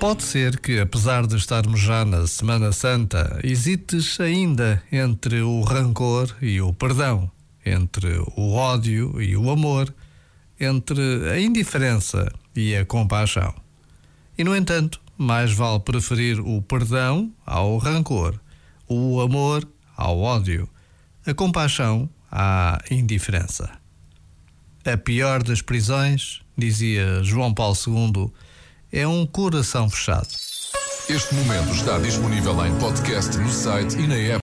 Pode ser que, apesar de estarmos já na Semana Santa, hesites ainda entre o rancor e o perdão, entre o ódio e o amor, entre a indiferença e a compaixão. E, no entanto, mais vale preferir o perdão ao rancor, o amor ao ódio, a compaixão à indiferença. A pior das prisões, dizia João Paulo II, é um coração fechado. Este momento está disponível em podcast no site e na app.